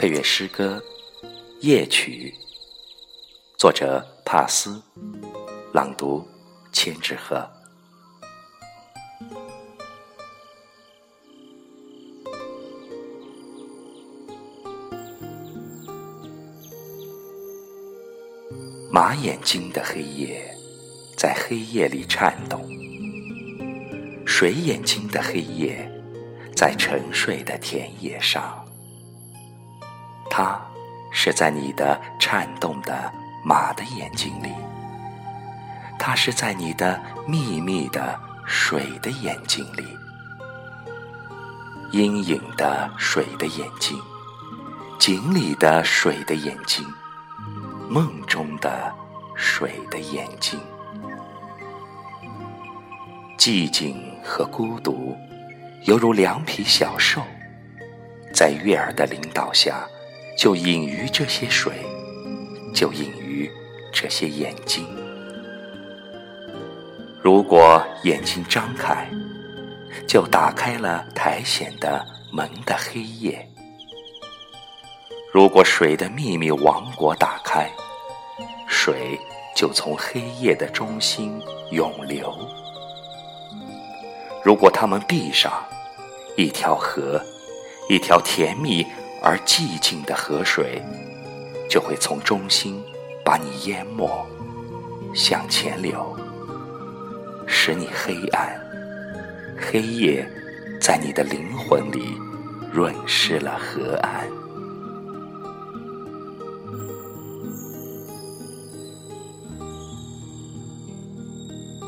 配乐诗歌《夜曲》，作者帕斯，朗读千纸鹤。马眼睛的黑夜，在黑夜里颤动；水眼睛的黑夜，在沉睡的田野上。它是在你的颤动的马的眼睛里，它是在你的密密的水的眼睛里，阴影的水的眼睛，井里的水的眼睛。梦中的水的眼睛，寂静和孤独，犹如两匹小兽，在月儿的领导下，就隐于这些水，就隐于这些眼睛。如果眼睛张开，就打开了苔藓的门的黑夜。如果水的秘密王国打开，水就从黑夜的中心涌流。如果它们闭上，一条河，一条甜蜜而寂静的河水，就会从中心把你淹没，向前流，使你黑暗。黑夜在你的灵魂里润湿了河岸。